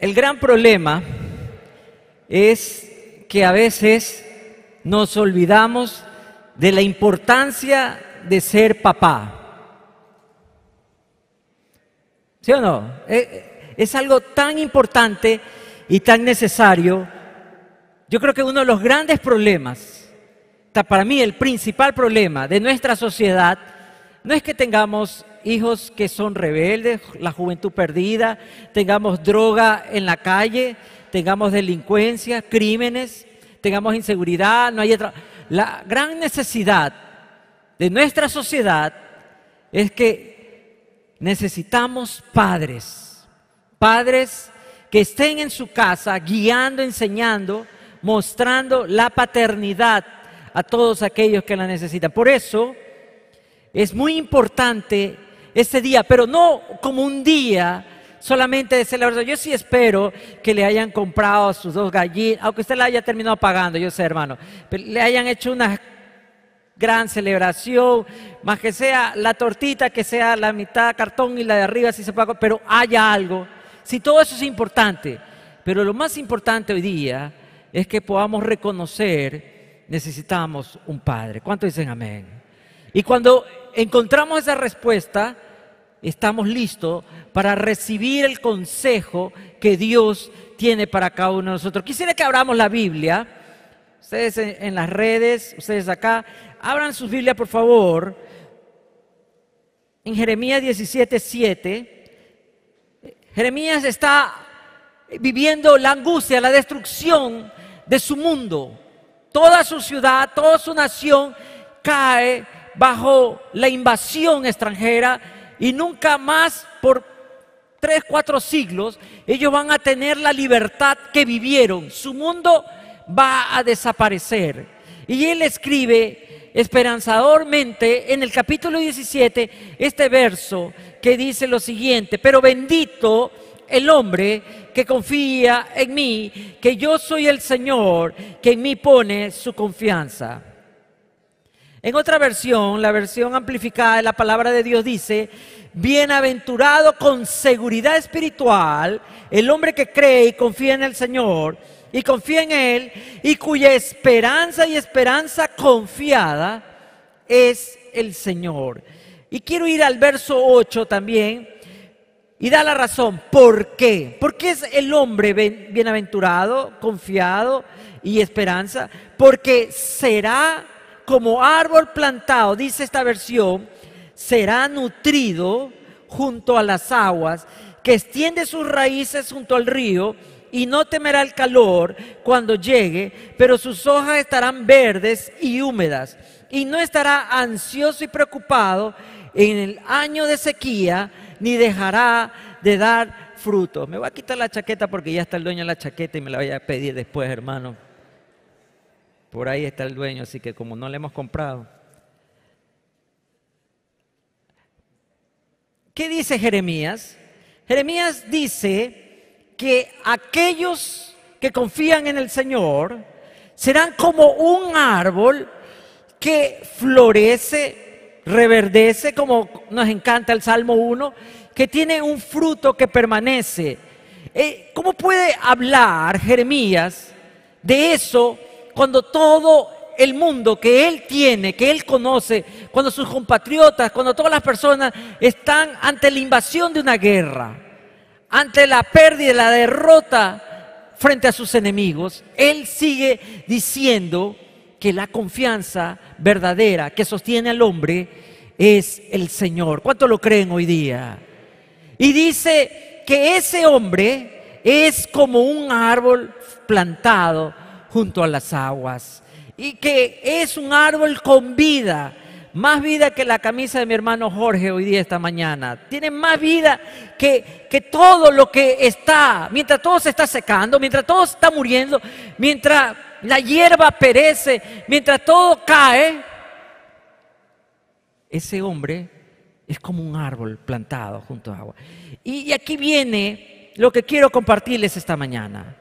El gran problema es que a veces nos olvidamos de la importancia de ser papá. ¿Sí o no? Eh, eh, es algo tan importante y tan necesario. Yo creo que uno de los grandes problemas, para mí el principal problema de nuestra sociedad, no es que tengamos hijos que son rebeldes, la juventud perdida, tengamos droga en la calle, tengamos delincuencia, crímenes, tengamos inseguridad, no hay otra. La gran necesidad de nuestra sociedad es que necesitamos padres, padres que estén en su casa guiando, enseñando, mostrando la paternidad a todos aquellos que la necesitan. Por eso es muy importante este día, pero no como un día solamente de celebración. Yo sí espero que le hayan comprado sus dos gallinas, aunque usted la haya terminado pagando, yo sé, hermano, pero le hayan hecho una gran celebración, más que sea la tortita, que sea la mitad cartón y la de arriba si se paga, pero haya algo. Si todo eso es importante, pero lo más importante hoy día es que podamos reconocer, necesitamos un Padre. ¿Cuánto dicen amén? Y cuando encontramos esa respuesta, estamos listos para recibir el consejo que Dios tiene para cada uno de nosotros. Quisiera que abramos la Biblia, ustedes en, las redes, ustedes acá, abran sus Biblias por favor, en Jeremías 17, 7. Jeremías está viviendo la angustia, la destrucción de su mundo. Toda su ciudad, toda su nación cae bajo la invasión extranjera y nunca más por tres, cuatro siglos ellos van a tener la libertad que vivieron. Su mundo va a desaparecer. Y él escribe esperanzadormente en el capítulo 17 este verso que dice lo siguiente, pero bendito el hombre que confía en mí, que yo soy el Señor, que en mí pone su confianza. En otra versión, la versión amplificada de la palabra de Dios dice, bienaventurado con seguridad espiritual el hombre que cree y confía en el Señor y confía en Él y cuya esperanza y esperanza confiada es el Señor. Y quiero ir al verso 8 también y da la razón. ¿Por qué? ¿Por qué es el hombre bienaventurado, confiado y esperanza? Porque será como árbol plantado, dice esta versión, será nutrido junto a las aguas, que extiende sus raíces junto al río y no temerá el calor cuando llegue, pero sus hojas estarán verdes y húmedas, y no estará ansioso y preocupado en el año de sequía, ni dejará de dar fruto. Me voy a quitar la chaqueta porque ya está el dueño de la chaqueta y me la voy a pedir después, hermano. Por ahí está el dueño, así que como no le hemos comprado. ¿Qué dice Jeremías? Jeremías dice que aquellos que confían en el Señor serán como un árbol que florece, reverdece, como nos encanta el Salmo 1, que tiene un fruto que permanece. Eh, ¿Cómo puede hablar Jeremías de eso cuando todo el mundo que él tiene, que él conoce, cuando sus compatriotas, cuando todas las personas están ante la invasión de una guerra, ante la pérdida, la derrota frente a sus enemigos, él sigue diciendo que la confianza verdadera que sostiene al hombre es el Señor. ¿Cuánto lo creen hoy día? Y dice que ese hombre es como un árbol plantado junto a las aguas. Y que es un árbol con vida, más vida que la camisa de mi hermano Jorge hoy día, esta mañana. Tiene más vida que, que todo lo que está, mientras todo se está secando, mientras todo se está muriendo, mientras la hierba perece, mientras todo cae. Ese hombre es como un árbol plantado junto a agua. y aquí viene lo que quiero compartirles esta mañana.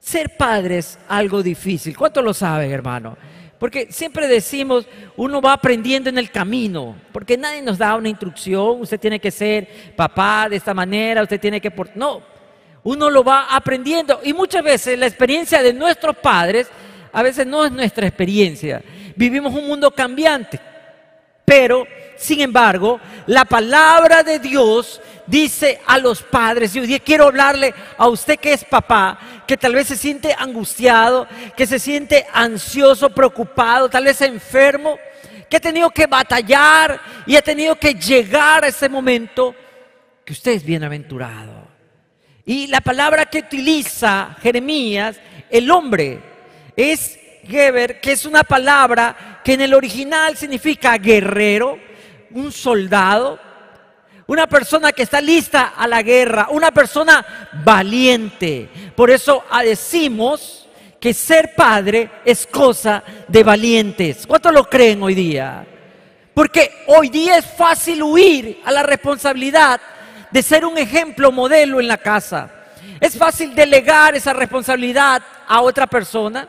Ser padre es algo difícil. ¿Cuánto lo saben, hermano? Porque siempre decimos, uno va aprendiendo en el camino, porque nadie nos da una instrucción, usted tiene que ser papá de esta manera, usted tiene que... No, Uno lo va aprendiendo y muchas veces la experiencia de nuestros padres a veces no es nuestra experiencia. Vivimos un mundo cambiante, pero sin embargo, la palabra de Dios dice a los padres, y quiero hablarle a usted que es papá, que tal vez se siente angustiado, que se siente ansioso, preocupado, tal vez enfermo, que ha tenido que batallar y ha tenido que llegar a ese momento, que usted es bienaventurado. Y la palabra que utiliza Jeremías, el hombre, es Geber, que es una palabra que en el original significa guerrero, un soldado, una persona que está lista a la guerra, una persona valiente. Por eso decimos que ser padre es cosa de valientes. ¿Cuántos lo creen hoy día? Porque hoy día es fácil huir a la responsabilidad de ser un ejemplo modelo en la casa. Es fácil delegar esa responsabilidad a otra persona,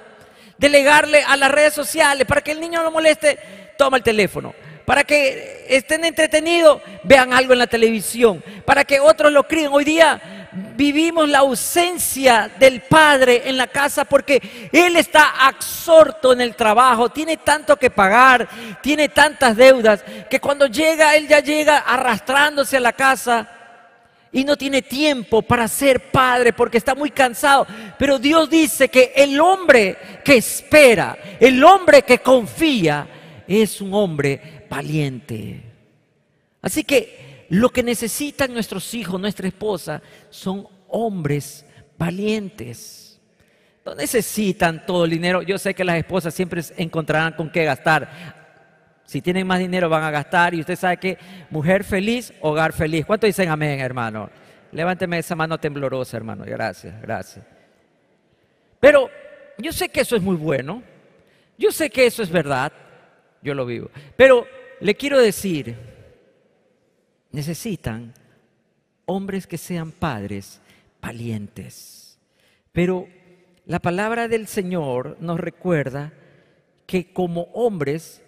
delegarle a las redes sociales para que el niño no moleste, toma el teléfono para que estén entretenidos, vean algo en la televisión, para que otros lo críen. Hoy día vivimos la ausencia del padre en la casa porque él está absorto en el trabajo, tiene tanto que pagar, tiene tantas deudas, que cuando llega, él ya llega arrastrándose a la casa y no tiene tiempo para ser padre porque está muy cansado. Pero Dios dice que el hombre que espera, el hombre que confía, es un hombre valiente. Así que lo que necesitan nuestros hijos, nuestra esposa, son hombres valientes. No necesitan todo el dinero. Yo sé que las esposas siempre encontrarán con qué gastar. Si tienen más dinero van a gastar y usted sabe que mujer feliz, hogar feliz. ¿Cuánto dicen amén, hermano? Levánteme esa mano temblorosa, hermano. Gracias, gracias. Pero yo sé que eso es muy bueno. Yo sé que eso es verdad. Yo lo vivo. Pero le quiero decir, necesitan hombres que sean padres valientes. Pero la palabra del Señor nos recuerda que como hombres,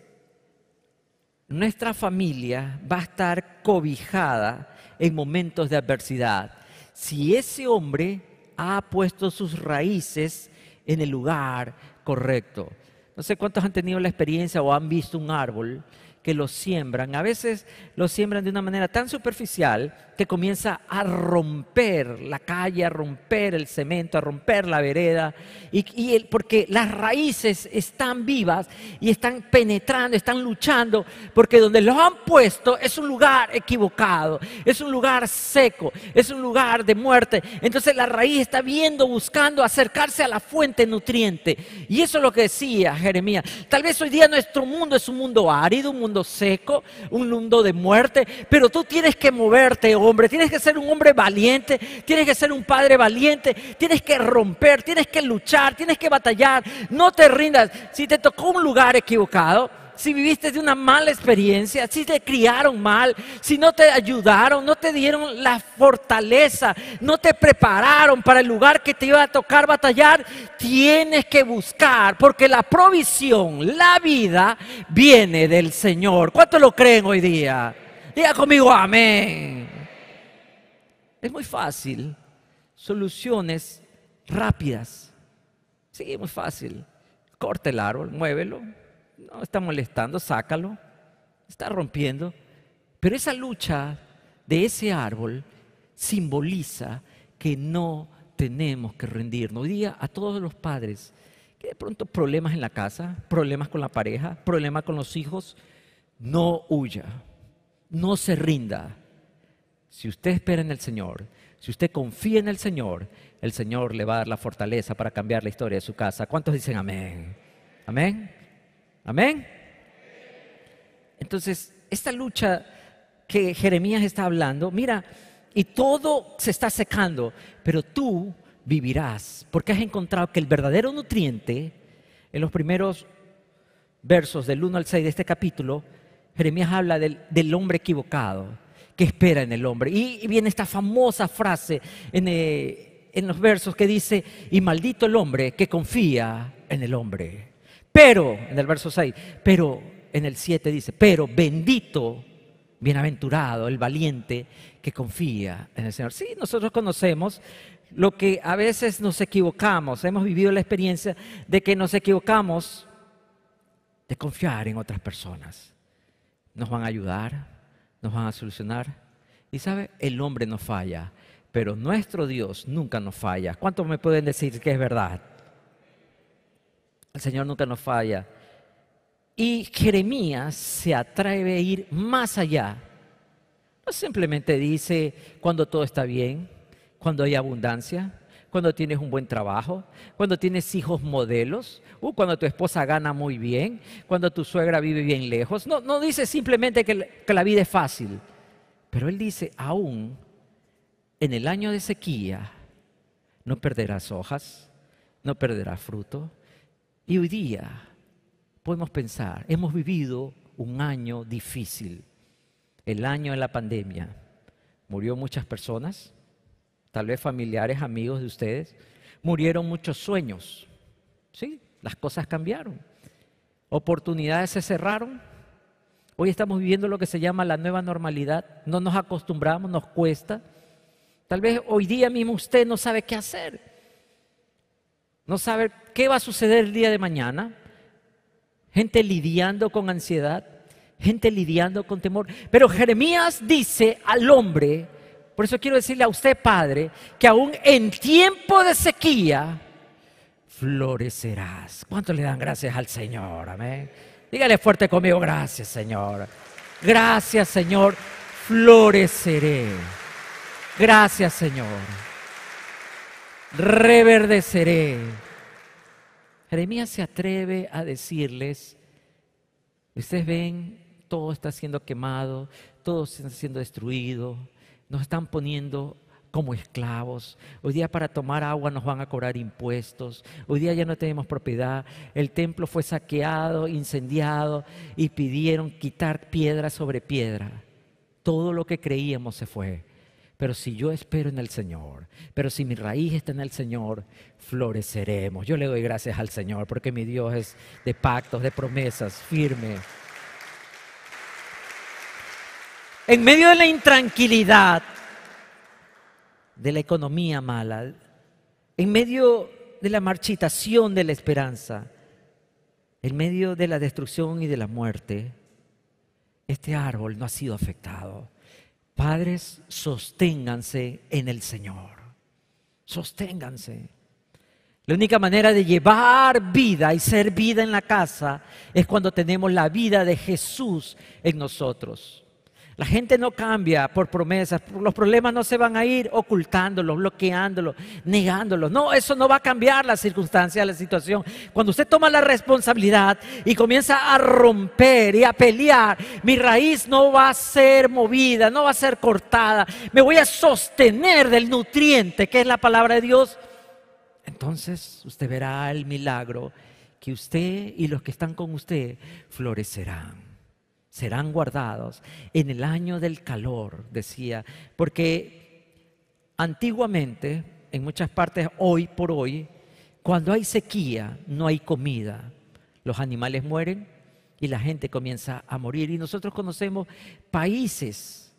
nuestra familia va a estar cobijada en momentos de adversidad. Si ese hombre ha puesto sus raíces en el lugar correcto. No sé cuántos han tenido la experiencia o han visto un árbol que lo siembran. A veces lo siembran de una manera tan superficial que comienza a romper la calle, a romper el cemento, a romper la vereda, y, porque las raíces están vivas y están penetrando, están luchando, porque donde los han puesto es un lugar equivocado, es un lugar seco, es un lugar de muerte. Entonces la raíz está viendo, buscando acercarse a la fuente nutriente. Y eso es lo que decía Jeremías. Tal vez hoy día nuestro mundo es un mundo árido, un mundo seco, un mundo de muerte, pero tú tienes que moverte hombre, tienes que ser un hombre valiente, tienes que ser un padre valiente, tienes que romper, tienes que luchar, tienes que batallar, no te rindas. Si te tocó un lugar equivocado, si viviste de una mala experiencia, si te criaron mal, si no te ayudaron, no te dieron la fortaleza, no te prepararon para el lugar que te iba a tocar batallar, tienes que buscar, porque la provisión, la vida, viene del Señor. ¿Cuántos lo creen hoy día? Diga conmigo, amén. Es muy fácil. Soluciones rápidas. Sí, muy fácil. Corte el árbol, muévelo. No está molestando, sácalo. Está rompiendo. Pero esa lucha de ese árbol simboliza que no tenemos que rendirnos. Día a todos los padres que de pronto problemas en la casa, problemas con la pareja, problemas con los hijos, no huya, no se rinda. Si usted espera en el Señor, si usted confía en el Señor, el Señor le va a dar la fortaleza para cambiar la historia de su casa. ¿Cuántos dicen amén? Amén. Amén. Entonces, esta lucha que Jeremías está hablando, mira, y todo se está secando, pero tú vivirás, porque has encontrado que el verdadero nutriente, en los primeros versos del 1 al 6 de este capítulo, Jeremías habla del, hombre equivocado que espera en el hombre. Y, viene esta famosa frase eh, en, los versos que dice, y maldito el hombre que confía en el hombre. Pero, en el verso 6, pero en el 7 dice, pero bendito, bienaventurado, el valiente que confía en el Señor. Sí, nosotros conocemos lo que a veces nos equivocamos, hemos vivido la experiencia de que nos equivocamos de confiar en otras personas. Nos van a ayudar, nos van a solucionar. Y sabe, el hombre no falla, pero nuestro Dios nunca nos falla. ¿Cuántos me pueden decir que es verdad? El Señor nunca nos falla. Y Jeremías se atreve a ir más allá. No simplemente dice cuando todo está bien, cuando hay abundancia, cuando tienes un buen trabajo, cuando tienes hijos modelos, uh, cuando tu esposa gana muy bien, cuando tu suegra vive bien lejos. No, no dice simplemente que, que la vida es fácil, pero él dice, aún en el año de sequía, no perderás hojas, no perderás fruto. Y hoy día podemos pensar, hemos vivido un año difícil, el año de la pandemia. Murió muchas personas, tal vez familiares, amigos de ustedes. Murieron muchos sueños. Sí, las cosas cambiaron. Oportunidades se cerraron. Hoy estamos viviendo lo que se llama la nueva normalidad. No nos acostumbramos, nos cuesta. Tal vez hoy día mismo usted no sabe qué hacer. No sabe qué va a suceder el día de mañana gente lidiando con ansiedad, gente lidiando con temor. Pero Jeremías dice al hombre, por eso quiero decirle a usted, Padre, que aún en tiempo de sequía, florecerás. ¿Cuánto le dan gracias al Señor? Amén. Dígale fuerte conmigo, gracias Señor. Gracias Señor, floreceré. Gracias Señor. Reverdeceré Jeremías se atreve a decirles, ustedes ven, todo está siendo quemado, todo está siendo destruido, nos están poniendo como esclavos. Hoy día para tomar agua nos van a cobrar impuestos. Hoy día ya no tenemos propiedad. El templo fue saqueado, incendiado y pidieron quitar piedra sobre piedra. Todo lo que creíamos se fue. Pero si yo espero en el Señor, pero si mi raíz está en el Señor, floreceremos. Yo le doy gracias al Señor porque mi Dios es de pactos, de promesas, firme. En medio de la intranquilidad, de la economía mala, en medio de la marchitación de la esperanza, en medio de la destrucción y de la muerte, este árbol no ha sido afectado. Padres, sosténganse en el Señor. Sosténganse. La única manera de llevar vida y ser vida en la casa es cuando tenemos la vida de Jesús en nosotros. La gente no cambia por promesas, los problemas no se van a ir ocultándolos, bloqueándolos, negándolos. No, eso no va a cambiar la circunstancia, la situación. Cuando usted toma la responsabilidad y comienza a romper y a pelear, mi raíz no va a ser movida, no va a ser cortada. Me voy a sostener del nutriente que es la palabra de Dios. Entonces usted verá el milagro que usted y los que están con usted florecerán serán guardados en el año del calor, decía, porque antiguamente, en muchas partes, hoy por hoy, cuando hay sequía, no hay comida. Los animales mueren y la gente comienza a morir. Y nosotros conocemos países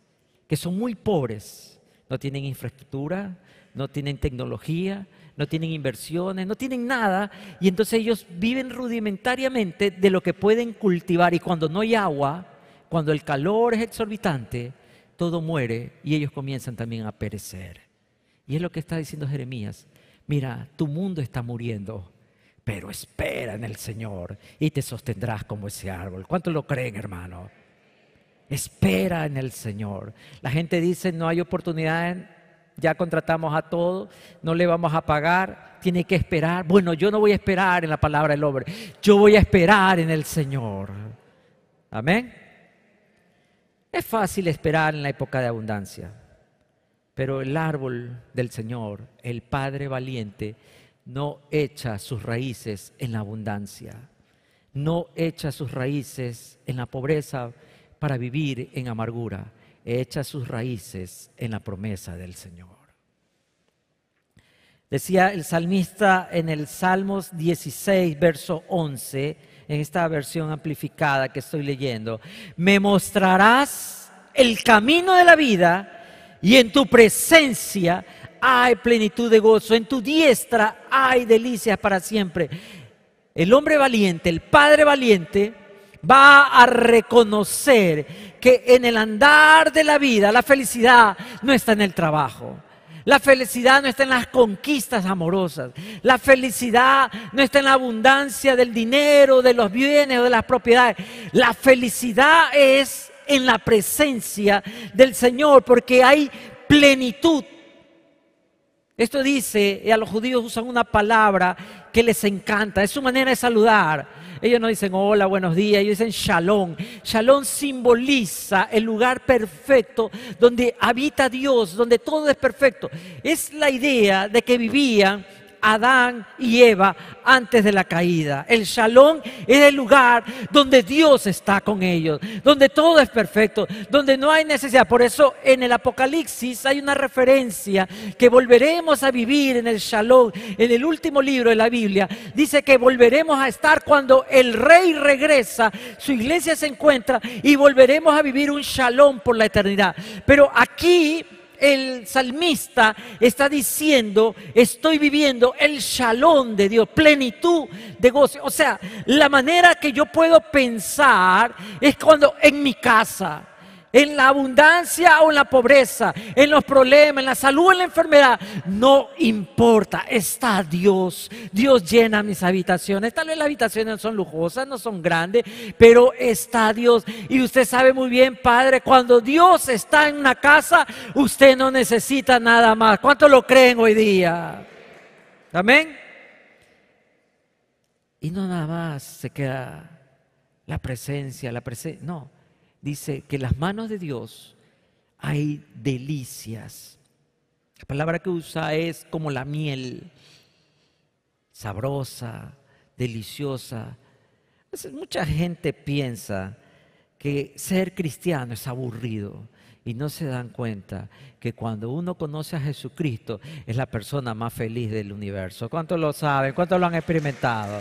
que son muy pobres, no tienen infraestructura, no tienen tecnología, no tienen inversiones, no tienen nada, y entonces ellos viven rudimentariamente de lo que pueden cultivar y cuando no hay agua, cuando el calor es exorbitante, todo muere y ellos comienzan también a perecer. Y es lo que está diciendo Jeremías. Mira, tu mundo está muriendo, pero espera en el Señor y te sostendrás como ese árbol. ¿Cuántos lo creen, hermano? Espera en el Señor. La gente dice, no hay oportunidad ya contratamos a todos, no le vamos a pagar, tiene que esperar. Bueno, yo no voy a esperar en la palabra del hombre, yo voy a esperar en el Señor. Amén. Es fácil esperar en la época de abundancia, pero el árbol del Señor, el Padre valiente, no echa sus raíces en la abundancia, no echa sus raíces en la pobreza para vivir en amargura echa sus raíces en la promesa del Señor. Decía el salmista en el Salmos 16, verso 11, en esta versión amplificada que estoy leyendo, me mostrarás el camino de la vida y en tu presencia hay plenitud de gozo, en tu diestra hay delicias para siempre. El hombre valiente, el padre valiente, va a reconocer que en el andar de la vida la felicidad no está en el trabajo. La felicidad no está en las conquistas amorosas. La felicidad no está en la abundancia del dinero, de los bienes o de las propiedades. La felicidad es en la presencia del Señor porque hay plenitud. Esto dice, y a los judíos usan una palabra que les encanta, es su manera de saludar. Ellos no dicen hola, buenos días, ellos dicen shalom. Shalom simboliza el lugar perfecto donde habita Dios, donde todo es perfecto. Es la idea de que vivían Adán y Eva antes de la caída. El shalom es el lugar donde Dios está con ellos, donde todo es perfecto, donde no hay necesidad. Por eso en el Apocalipsis hay una referencia que volveremos a vivir en el shalom. En el último libro de la Biblia dice que volveremos a estar cuando el rey regresa, su iglesia se encuentra y volveremos a vivir un shalom por la eternidad. Pero aquí el salmista está diciendo, estoy viviendo el shalom de Dios, plenitud de gozo. O sea, la manera que yo puedo pensar es cuando en mi casa, en la abundancia o en la pobreza, en los problemas, en la salud o en la enfermedad, no importa, está Dios. Dios llena mis habitaciones. Tal vez las habitaciones no son lujosas, no son grandes, pero está Dios. Y usted sabe muy bien, Padre, cuando Dios está en una casa, usted no necesita nada más. ¿Cuánto lo creen hoy día? Amén. Y no nada más se queda la presencia, la presencia. No, dice que en las manos de Dios hay delicias. La palabra que usa es como la miel, sabrosa, deliciosa. mucha gente piensa que ser cristiano es aburrido y no se dan cuenta que cuando uno conoce a Jesucristo es la persona más feliz del universo. ¿Cuántos lo saben? ¿Cuántos lo han experimentado?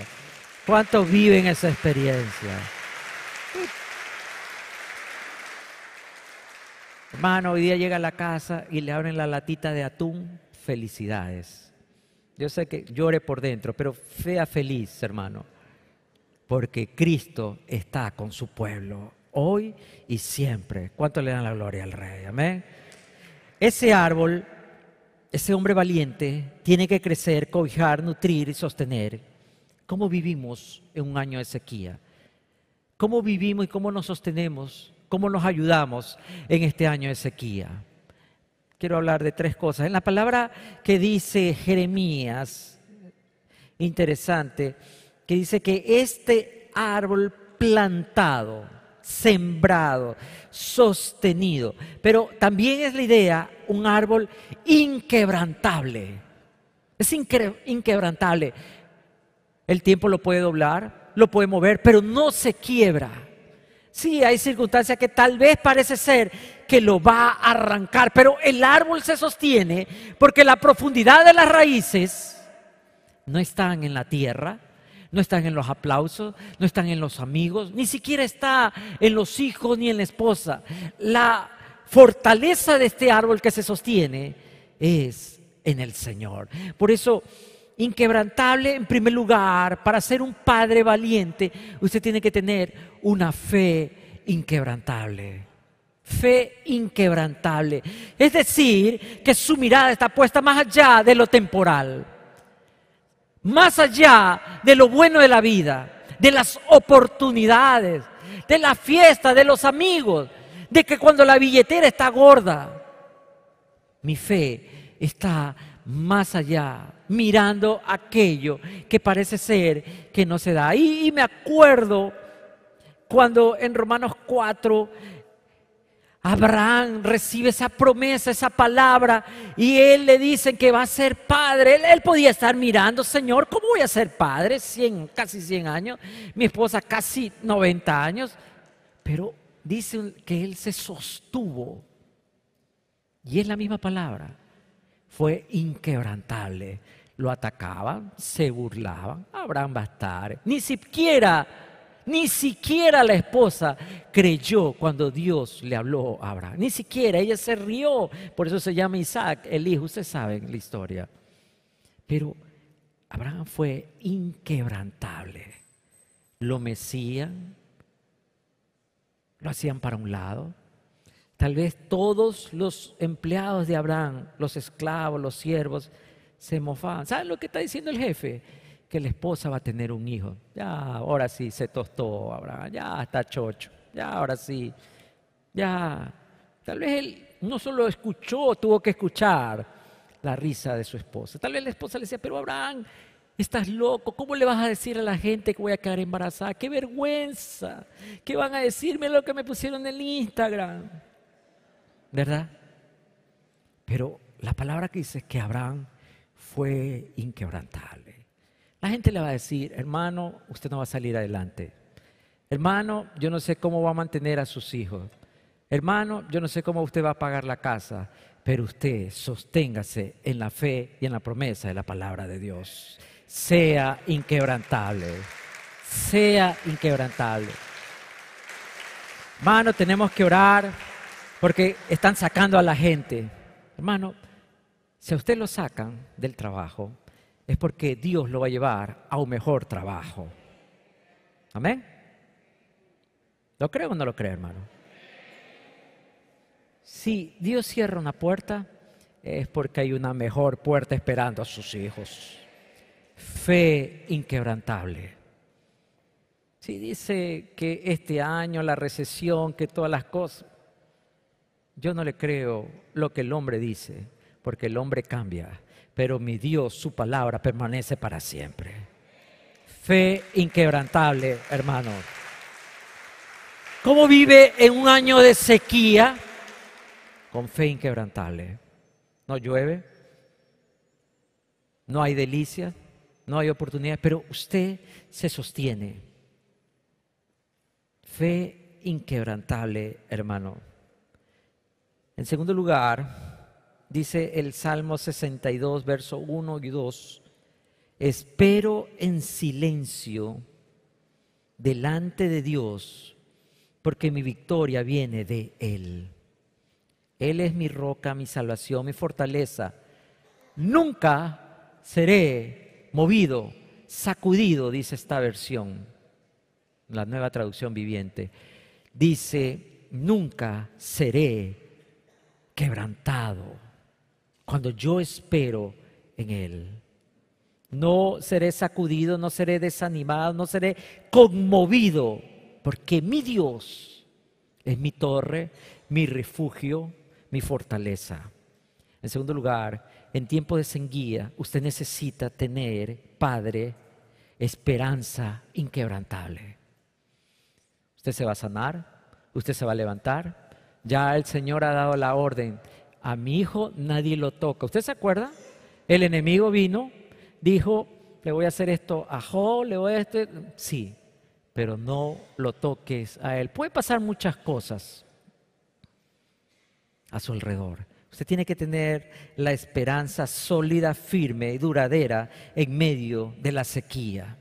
¿Cuántos viven esa experiencia? Hermano, hoy día llega a la casa y le abren la latita de atún. Felicidades. Yo sé que llore por dentro, pero sea feliz, hermano, porque Cristo está con su pueblo hoy y siempre. ¿Cuánto le dan la gloria al Rey? Amén. Ese árbol, ese hombre valiente, tiene que crecer, cobijar, nutrir y sostener. ¿Cómo vivimos en un año de sequía? ¿Cómo vivimos y cómo nos sostenemos ¿Cómo nos ayudamos en este año de sequía? Quiero hablar de tres cosas. En la palabra que dice Jeremías, interesante, que dice que este árbol plantado, sembrado, sostenido, pero también es la idea un árbol inquebrantable. Es inquebrantable. El tiempo lo puede doblar, lo puede mover, pero no se quiebra. Sí, hay circunstancias que tal vez parece ser que lo va a arrancar, pero el árbol se sostiene porque la profundidad de las raíces no están en la tierra, no están en los aplausos, no están en los amigos, ni siquiera está en los hijos ni en la esposa. La fortaleza de este árbol que se sostiene es en el Señor. Por eso inquebrantable, en primer lugar, para ser un padre valiente, usted tiene que tener una fe inquebrantable. Fe inquebrantable. Es decir, que su mirada está puesta más allá de lo temporal, más allá de lo bueno de la vida, de las oportunidades, de la fiesta, de los amigos, de que cuando la billetera está gorda, mi fe está más allá, mirando aquello que parece ser que no se da. Y, me acuerdo cuando en Romanos 4 Abraham recibe esa promesa, esa palabra, y él le dicen que va a ser padre. Él, podía estar mirando, Señor, ¿cómo voy a ser padre? casi 100 años, mi esposa casi 90 años, pero dice que él se sostuvo. Y es la misma palabra fue inquebrantable. Lo atacaban, se burlaban, Abraham va a estar. Ni siquiera Ni siquiera la esposa creyó cuando Dios le habló a Abraham. Ni siquiera, ella se rió. Por eso se llama Isaac, el hijo. Ustedes saben la historia. Pero Abraham fue inquebrantable. Lo mecían, lo hacían para un lado. Tal vez todos los empleados de Abraham, los esclavos, los siervos, se mofaban. ¿Saben lo que está diciendo el jefe? Que la esposa va a tener un hijo. Ya, ahora sí, se tostó Abraham. Ya está chocho. Ya, ahora sí. Ya. Tal vez él no solo escuchó, tuvo que escuchar la risa de su esposa. Tal vez la esposa le decía, pero Abraham, estás loco, ¿cómo le vas a decir a la gente que voy a quedar embarazada? ¡Qué vergüenza! ¿Qué van a decirme lo que me pusieron en el Instagram? ¿Verdad? Pero la palabra que dice es que Abraham fue inquebrantable. La gente le va a decir, hermano, usted no va a salir adelante. Hermano, yo no sé cómo va a mantener a sus hijos. Hermano, yo no sé cómo usted va a pagar la casa pero usted sosténgase en la fe y en la promesa de la palabra de Dios. Sea inquebrantable, sea inquebrantable. Hermano, tenemos que orar porque están sacando a la gente. Hermano, si a usted lo sacan del trabajo, es porque Dios lo va a llevar a un mejor trabajo. Amén. ¿Lo creo o no lo cree, hermano? Si Dios cierra una puerta, es porque hay una mejor puerta esperando a sus hijos. Fe inquebrantable. Si dice que este año la recesión, que todas las cosas, yo no le creo lo que el hombre dice, porque el hombre cambia, pero mi Dios, su palabra permanece para siempre. Fe inquebrantable, hermano. ¿Cómo vive en un año de sequía? con fe inquebrantable. No llueve, no hay delicias, no hay oportunidades, pero usted se sostiene. Fe inquebrantable, hermano. En segundo lugar, dice el Salmo 62, verso 1 y 2, espero en silencio delante de Dios, porque mi victoria viene de Él. Él es mi roca, mi salvación, mi fortaleza. Nunca seré movido, sacudido, dice esta versión, la nueva traducción viviente. Dice, nunca seré quebrantado cuando yo espero en Él. No seré sacudido, no seré desanimado, no seré conmovido, porque mi Dios es mi torre, mi refugio, mi fortaleza. En segundo lugar, en tiempo de senguía, usted necesita tener, Padre, esperanza inquebrantable. Usted se va a sanar, usted se va a levantar. Ya el Señor ha dado la orden. A mi hijo nadie lo toca. ¿Usted se acuerda? El enemigo vino, dijo, le voy a hacer esto a le voy a este. Sí, pero no lo toques a él. Puede pasar muchas cosas a su alrededor. Usted tiene que tener la esperanza sólida, firme y duradera en medio de la sequía,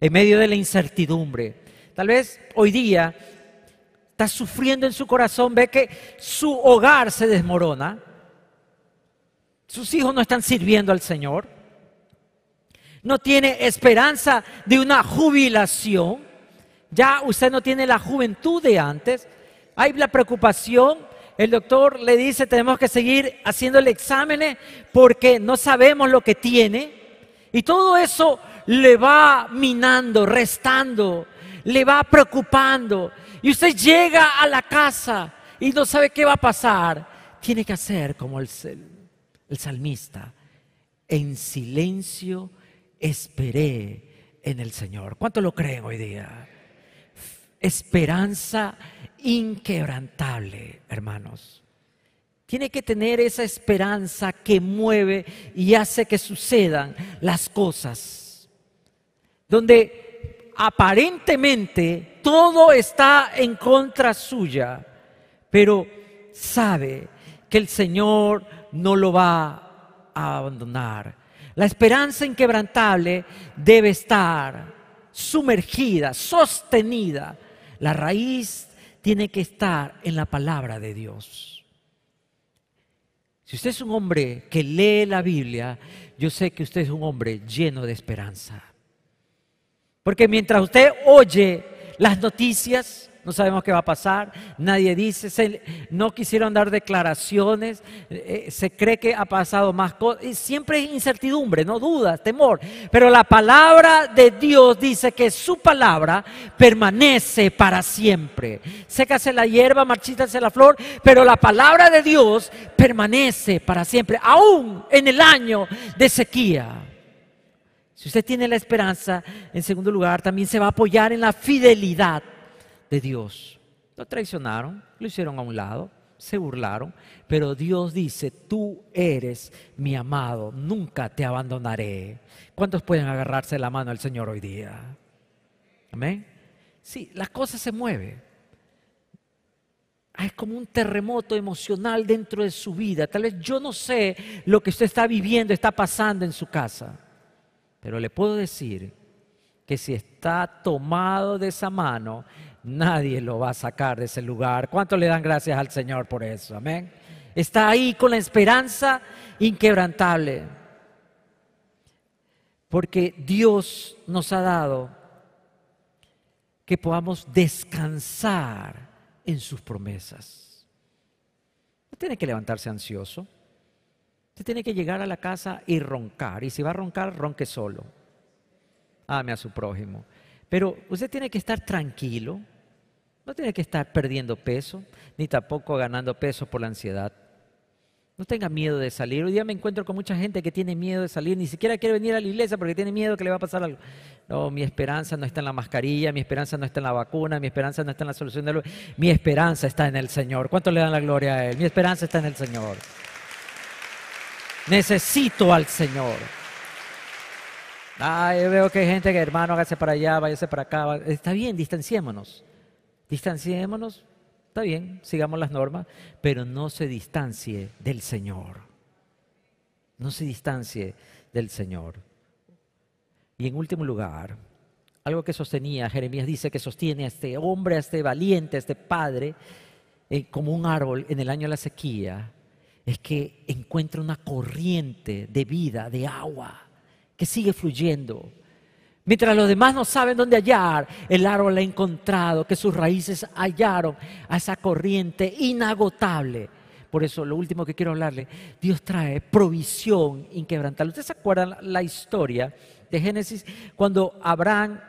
en medio de la incertidumbre. Tal vez hoy día está sufriendo en su corazón, ve que su hogar se desmorona, sus hijos no están sirviendo al Señor, no tiene esperanza de una jubilación, ya usted no tiene la juventud de antes, hay la preocupación el doctor le dice tenemos que seguir haciéndole exámenes porque no sabemos lo que tiene. Y todo eso le va minando, restando, le va preocupando. Y usted llega a la casa y no sabe qué va a pasar. Tiene que hacer como el, el salmista. En silencio esperé en el Señor. ¿Cuánto lo creen hoy día? Esperanza inquebrantable, hermanos. Tiene que tener esa esperanza que mueve y hace que sucedan las cosas. Donde aparentemente todo está en contra suya, pero sabe que el Señor no lo va a abandonar. La esperanza inquebrantable debe estar sumergida, sostenida. La raíz tiene que estar en la palabra de Dios. Si usted es un hombre que lee la Biblia, yo sé que usted es un hombre lleno de esperanza. Porque mientras usted oye las noticias, no sabemos qué va a pasar, nadie dice, no quisieron dar declaraciones, eh, se cree que ha pasado más cosas, siempre hay incertidumbre, no dudas, temor, pero la palabra de Dios dice que su palabra permanece para siempre. Sécase la hierba, marchítase la flor, pero la palabra de Dios permanece para siempre, aún en el año de sequía. Si usted tiene la esperanza, en segundo lugar, también se va a apoyar en la fidelidad de Dios. Lo traicionaron, lo hicieron a un lado, se burlaron, pero Dios dice, tú eres mi amado, nunca te abandonaré. ¿Cuántos pueden agarrarse la mano al Señor hoy día? Amén. Sí, las cosas se mueven. Es como un terremoto emocional dentro de su vida. Tal vez yo no sé lo que usted está viviendo, está pasando en su casa. Pero le puedo decir que si está tomado de esa mano, nadie lo va a sacar de ese lugar. ¿Cuánto le dan gracias al Señor por eso? Amén. Está ahí con la esperanza inquebrantable. Porque Dios nos ha dado que podamos descansar en sus promesas. No tiene que levantarse ansioso. Usted tiene que llegar a la casa y roncar. Y si va a roncar, ronque solo. Ame a su prójimo. Pero usted tiene que estar tranquilo, no tiene que estar perdiendo peso, ni tampoco ganando peso por la ansiedad. No tenga miedo de salir. Hoy día me encuentro con mucha gente que tiene miedo de salir, ni siquiera quiere venir a la iglesia porque tiene miedo que le va a pasar algo. No, mi esperanza no está en la mascarilla, mi esperanza no está en la vacuna, mi esperanza no está en la solución de lo... Mi esperanza está en el Señor. ¿Cuánto le dan la gloria a Él? Mi esperanza está en el Señor. Necesito al Señor. Ah, yo veo que hay gente que, hermano, hágase para allá, váyase para acá. Está bien, distanciémonos. Distanciémonos, está bien, sigamos las normas, pero no se distancie del Señor. No se distancie del Señor. Y en último lugar, algo que sostenía, Jeremías dice que sostiene a este hombre, a este valiente, a este padre, eh, como un árbol en el año de la sequía, es que encuentra una corriente de vida, de agua, que sigue fluyendo. Mientras los demás no saben dónde hallar, el árbol ha encontrado que sus raíces hallaron a esa corriente inagotable. Por eso lo último que quiero hablarle, Dios trae provisión inquebrantable. ¿Ustedes se acuerdan la historia de Génesis cuando Abraham,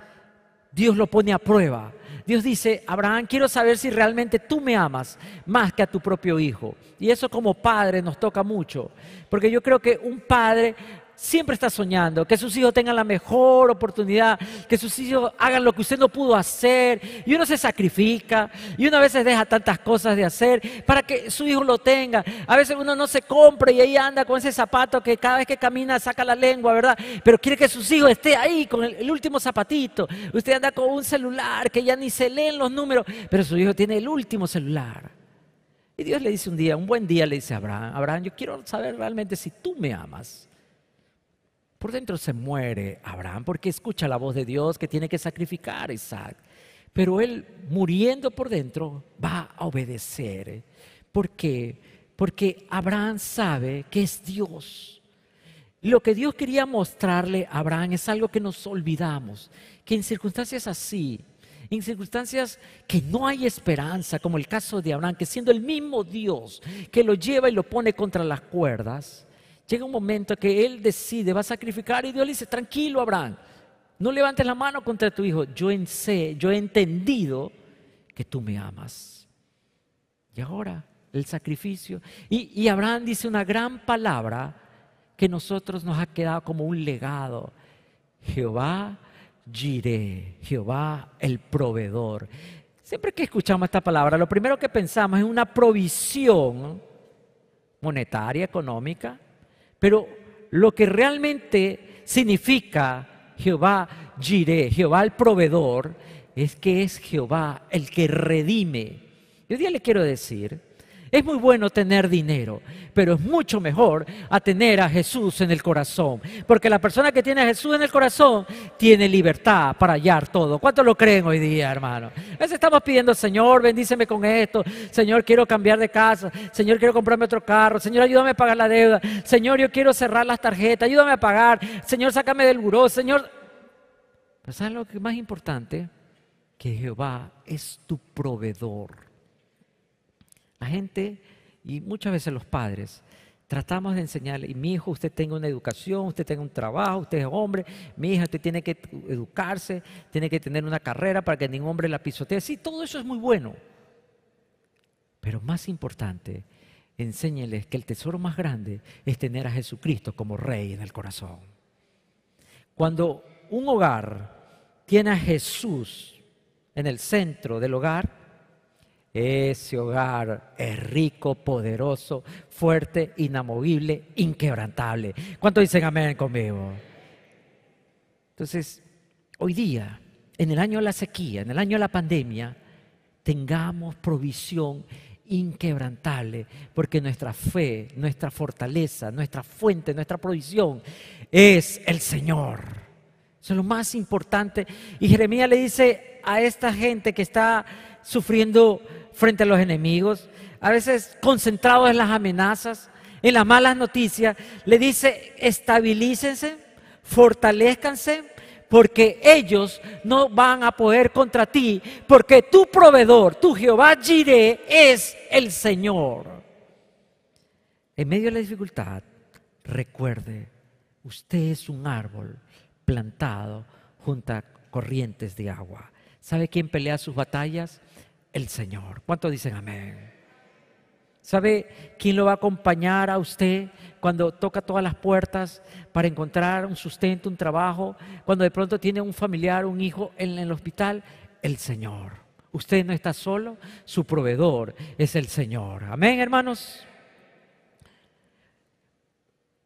Dios lo pone a prueba? Dios dice, Abraham, quiero saber si realmente tú me amas más que a tu propio hijo. Y eso como padre nos toca mucho, porque yo creo que un padre siempre está soñando, que sus hijos tengan la mejor oportunidad, que sus hijos hagan lo que usted no pudo hacer, y uno se sacrifica, y uno a veces deja tantas cosas de hacer para que su hijo lo tenga. A veces uno no se compra y ahí anda con ese zapato que cada vez que camina saca la lengua, ¿verdad? Pero quiere que sus hijos estén ahí con el, último zapatito. Usted anda con un celular que ya ni se leen los números, pero su hijo tiene el último celular. Y Dios le dice un día, un buen día le dice a Abraham, Abraham, yo quiero saber realmente si tú me amas. Por dentro se muere Abraham porque escucha la voz de Dios que tiene que sacrificar a Isaac. Pero él, muriendo por dentro, va a obedecer. ¿Por qué? Porque Abraham sabe que es Dios. Lo que Dios quería mostrarle a Abraham es algo que nos olvidamos, que en circunstancias así, en circunstancias que no hay esperanza, como el caso de Abraham, que siendo el mismo Dios que lo lleva y lo pone contra las cuerdas, llega un momento que él decide, va a sacrificar y Dios le dice, tranquilo Abraham, no levantes la mano contra tu hijo, yo sé, yo he entendido que tú me amas. Y ahora el sacrificio. Y, y Abraham dice una gran palabra que nosotros nos ha quedado como un legado. Jehová Jireh, Jehová el proveedor. Siempre que escuchamos esta palabra, lo primero que pensamos es una provisión monetaria, económica, pero lo que realmente significa Jehová Jireh, Jehová el proveedor, es que es Jehová el que redime. Yo día le quiero decir, Es muy bueno tener dinero, pero es mucho mejor tener a Jesús en el corazón. Porque la persona que tiene a Jesús en el corazón tiene libertad para hallar todo. ¿Cuántos lo creen hoy día, hermano? Veces estamos pidiendo, Señor, bendíceme con esto. Señor, quiero cambiar de casa. Señor, quiero comprarme otro carro. Señor, ayúdame a pagar la deuda. Señor, yo quiero cerrar las tarjetas. Ayúdame a pagar. Señor, sácame del buró. Señor. Pero ¿sabes lo que más importante? Que Jehová es tu proveedor. La gente y muchas veces los padres tratamos de enseñarle, y mi hijo, usted tenga una educación, usted tenga un trabajo, usted es hombre, mi hija, usted tiene que educarse, tiene que tener una carrera para que ningún hombre la pisotee. Sí, todo eso es muy bueno. Pero más importante, enséñeles que el tesoro más grande es tener a Jesucristo como rey en el corazón. Cuando un hogar tiene a Jesús en el centro del hogar, ese hogar es rico, poderoso, fuerte, inamovible, inquebrantable. ¿Cuántos dicen amén conmigo? Entonces, hoy día, en el año de la sequía, en el año de la pandemia, tengamos provisión inquebrantable, porque nuestra fe, nuestra fortaleza, nuestra fuente, nuestra provisión es el Señor. Eso es lo más importante. Y Jeremías le dice a esta gente que está sufriendo frente a los enemigos, a veces concentrados en las amenazas, en las malas noticias, le dice, estabilícense, fortalezcanse, porque ellos no van a poder contra ti, porque tu proveedor, tu Jehová Jireh, es el Señor. En medio de la dificultad, recuerde, usted es un árbol plantado junto a corrientes de agua. ¿Sabe quién pelea sus batallas? el Señor. ¿Cuántos dicen amén? ¿Sabe quién lo va a acompañar a usted cuando toca todas las puertas para encontrar un sustento, un trabajo? Cuando de pronto tiene un familiar, un hijo en el hospital, el Señor. Usted no está solo, su proveedor es el Señor. Amén, hermanos.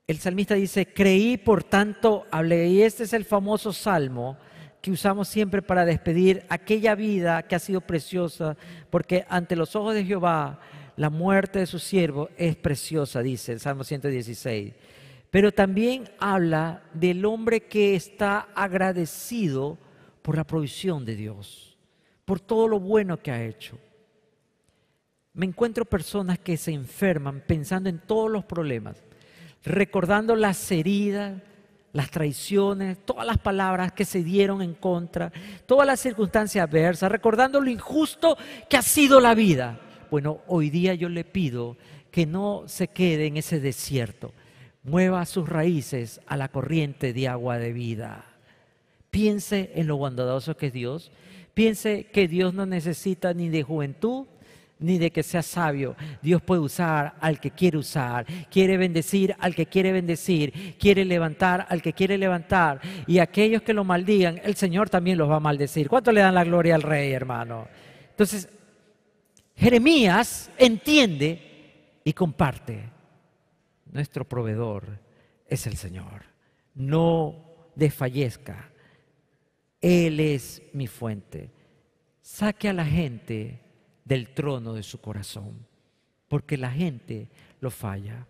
El salmista dice, creí, por tanto, hablé. Y este es el famoso salmo que usamos siempre para despedir aquella vida que ha sido preciosa, porque ante los ojos de Jehová la muerte de su siervo es preciosa, dice el Salmo 116. Pero también habla del hombre que está agradecido por la provisión de Dios, por todo lo bueno que ha hecho. Me encuentro personas que se enferman pensando en todos los problemas, recordando las heridas, las traiciones, todas las palabras que se dieron en contra, todas las circunstancias adversas, recordando lo injusto que ha sido la vida. Bueno, hoy día yo le pido que no se quede en ese desierto, mueva sus raíces a la corriente de agua de vida. Piense en lo bondadoso que es Dios, piense que Dios no necesita ni de juventud, ni de que sea sabio. Dios puede usar al que quiere usar, quiere bendecir al que quiere bendecir, quiere levantar al que quiere levantar. Y aquellos que lo maldigan, el Señor también los va a maldecir. ¿Cuánto le dan la gloria al rey, hermano? Entonces, Jeremías entiende y comparte. Nuestro proveedor es el Señor. No desfallezca. Él es mi fuente. Saque a la gente del trono de su corazón, porque la gente lo falla.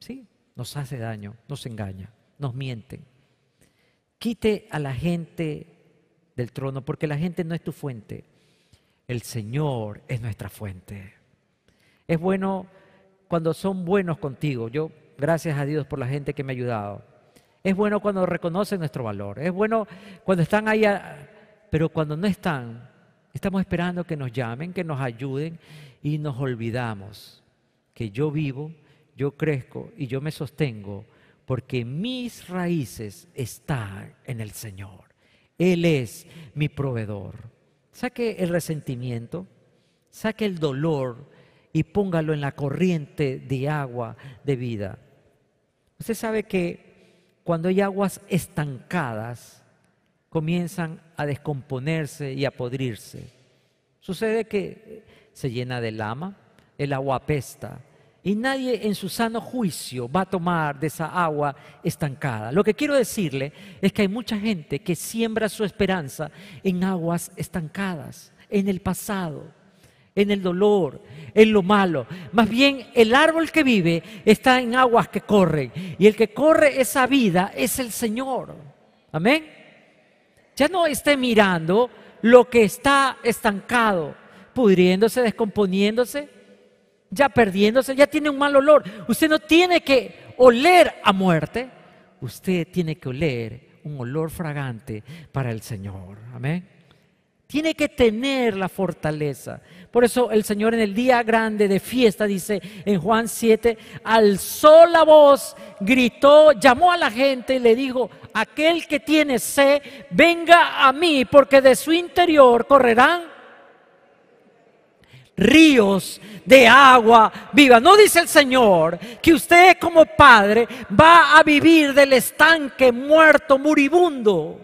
¿Sí? Nos hace daño, nos engaña, nos miente. Quite a la gente del trono, porque la gente no es tu fuente. El Señor es nuestra fuente. Es bueno cuando son buenos contigo. Yo, gracias a Dios por la gente que me ha ayudado. Es bueno cuando reconocen nuestro valor. Es bueno cuando están ahí, pero cuando no están, Estamos esperando que nos llamen, que nos ayuden y nos olvidamos que yo vivo, yo crezco y yo me sostengo porque mis raíces están en el Señor. Él es mi proveedor. Saque el resentimiento, saque el dolor y póngalo en la corriente de agua de vida. Usted sabe que cuando hay aguas estancadas, comienzan a descomponerse y a podrirse. Sucede que se llena de lama, el agua apesta y nadie en su sano juicio va a tomar de esa agua estancada. Lo que quiero decirle es que hay mucha gente que siembra su esperanza en aguas estancadas, en el pasado, en el dolor, en lo malo. Más bien el árbol que vive está en aguas que corren. Y el que corre esa vida es el Señor. Amén. Ya no esté mirando lo que está estancado, pudriéndose, descomponiéndose, ya perdiéndose, ya tiene un mal olor. Usted no tiene que oler a muerte, usted tiene que oler un olor fragante para el Señor. Amén. Tiene que tener la fortaleza. Por eso el Señor en el día grande de fiesta, dice en Juan 7, alzó la voz, gritó, llamó a la gente y le dijo, aquel que tiene sed, venga a mí, porque de su interior correrán ríos de agua viva. No dice el Señor que usted como padre va a vivir del estanque muerto, moribundo.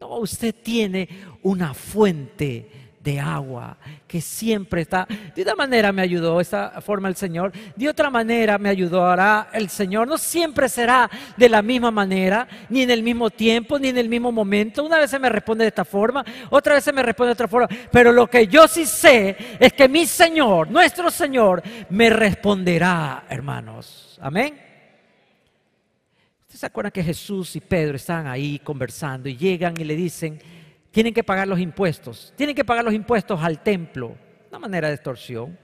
No, usted tiene una fuente de agua que siempre está. De una manera me ayudó esa forma el Señor, de otra manera me ayudará el Señor. No siempre será de la misma manera, ni en el mismo tiempo, ni en el mismo momento. Una vez se me responde de esta forma, otra vez se me responde de otra forma. Pero lo que yo sí sé es que mi Señor, nuestro Señor, me responderá, hermanos. Amén. ¿Ustedes se acuerdan que Jesús y Pedro están ahí conversando y llegan y le dicen, tienen que pagar los impuestos, tienen que pagar los impuestos al templo, una manera de extorsión.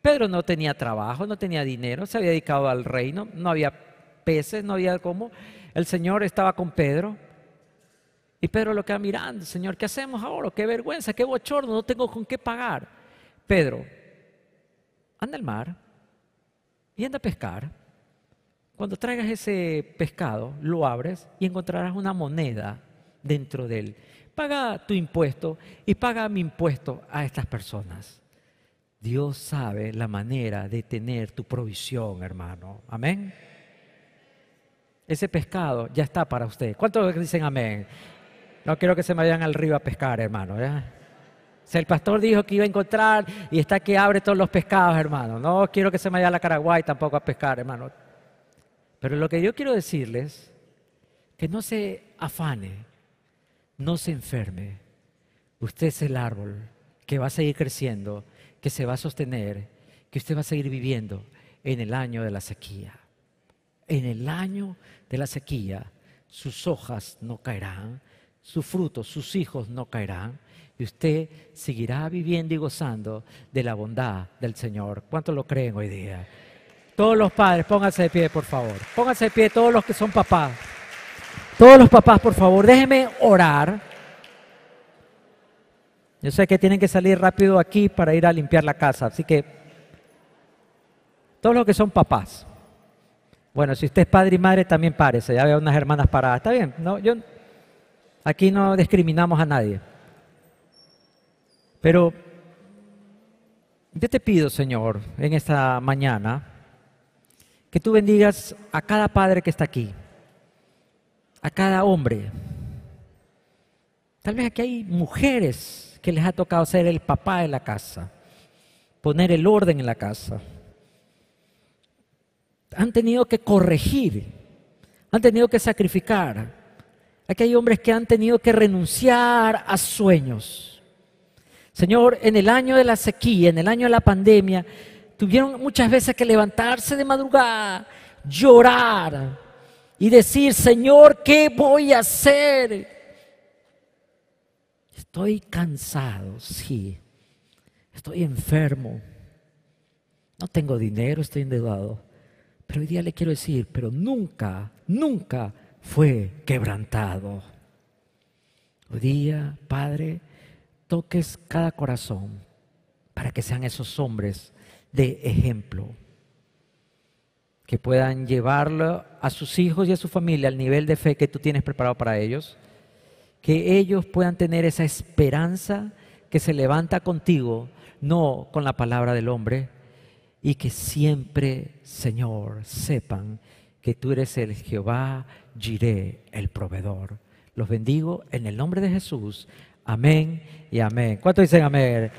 Pedro no tenía trabajo, no tenía dinero, se había dedicado al reino, no había peces, no había cómo. El Señor estaba con Pedro y Pedro lo queda mirando, Señor, ¿qué hacemos ahora? Qué vergüenza, qué bochorno, no tengo con qué pagar. Pedro, anda al mar y anda a pescar. Cuando traigas ese pescado, lo abres y encontrarás una moneda dentro de él paga tu impuesto y paga mi impuesto a estas personas. Dios sabe la manera de tener tu provisión, hermano. Amén. Ese pescado ya está para usted. ¿Cuántos dicen amén? No quiero que se me vayan al río a pescar, hermano. Si el pastor dijo que iba a encontrar y está que abre todos los pescados, hermano. No quiero que se me vaya a la Caraguay tampoco a pescar, hermano. Pero lo que yo quiero decirles, que no se afane no se enferme. Usted es el árbol que va a seguir creciendo, que se va a sostener, que usted va a seguir viviendo en el año de la sequía. En el año de la sequía, sus hojas no caerán, su fruto, sus hijos no caerán, y usted seguirá viviendo y gozando de la bondad del Señor. ¿Cuántos lo creen hoy día? Todos los padres, pónganse de pie, por favor. Pónganse de pie todos los que son papás. Todos los papás, por favor, déjenme orar. Yo sé que tienen que salir rápido aquí para ir a limpiar la casa, así que todos los que son papás. Bueno, si usted es padre y madre, también párese. Ya veo unas hermanas paradas. Está bien, no, yo aquí no discriminamos a nadie. Pero yo te pido, Señor, en esta mañana, que tú bendigas a cada padre que está aquí a cada hombre. Tal vez aquí hay mujeres que les ha tocado ser el papá de la casa, poner el orden en la casa. Han tenido que corregir, han tenido que sacrificar. Aquí hay hombres que han tenido que renunciar a sueños. Señor, en el año de la sequía, en el año de la pandemia, tuvieron muchas veces que levantarse de madrugada, llorar, y decir, Señor, ¿qué voy a hacer? Estoy cansado, sí. Estoy enfermo. No tengo dinero, estoy endeudado. Pero hoy día le quiero decir, pero nunca, nunca fue quebrantado. Hoy día, Padre, toques cada corazón para que sean esos hombres de ejemplo que puedan llevarlo a sus hijos y a su familia al nivel de fe que tú tienes preparado para ellos, que ellos puedan tener esa esperanza que se levanta contigo, no con la palabra del hombre, y que siempre, Señor, sepan que tú eres el Jehová Jiré, el proveedor. Los bendigo en el nombre de Jesús. Amén y amén. ¿Cuántos dicen amén?